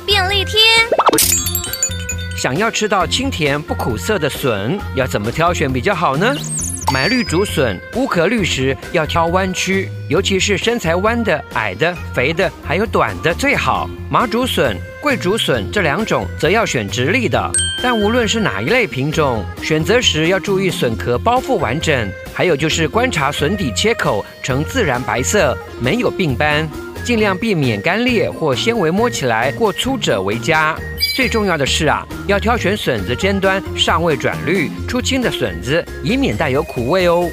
便利贴。想要吃到清甜不苦涩的笋，要怎么挑选比较好呢？买绿竹笋，乌壳绿时要挑弯曲，尤其是身材弯的、矮的、肥的，还有短的最好。麻竹笋、桂竹笋这两种则要选直立的。但无论是哪一类品种，选择时要注意笋壳包覆完整，还有就是观察笋底切口呈自然白色，没有病斑，尽量避免干裂或纤维摸起来过粗者为佳。最重要的是啊，要挑选笋子尖端尚未转绿、出青的笋子，以免带有苦味哦。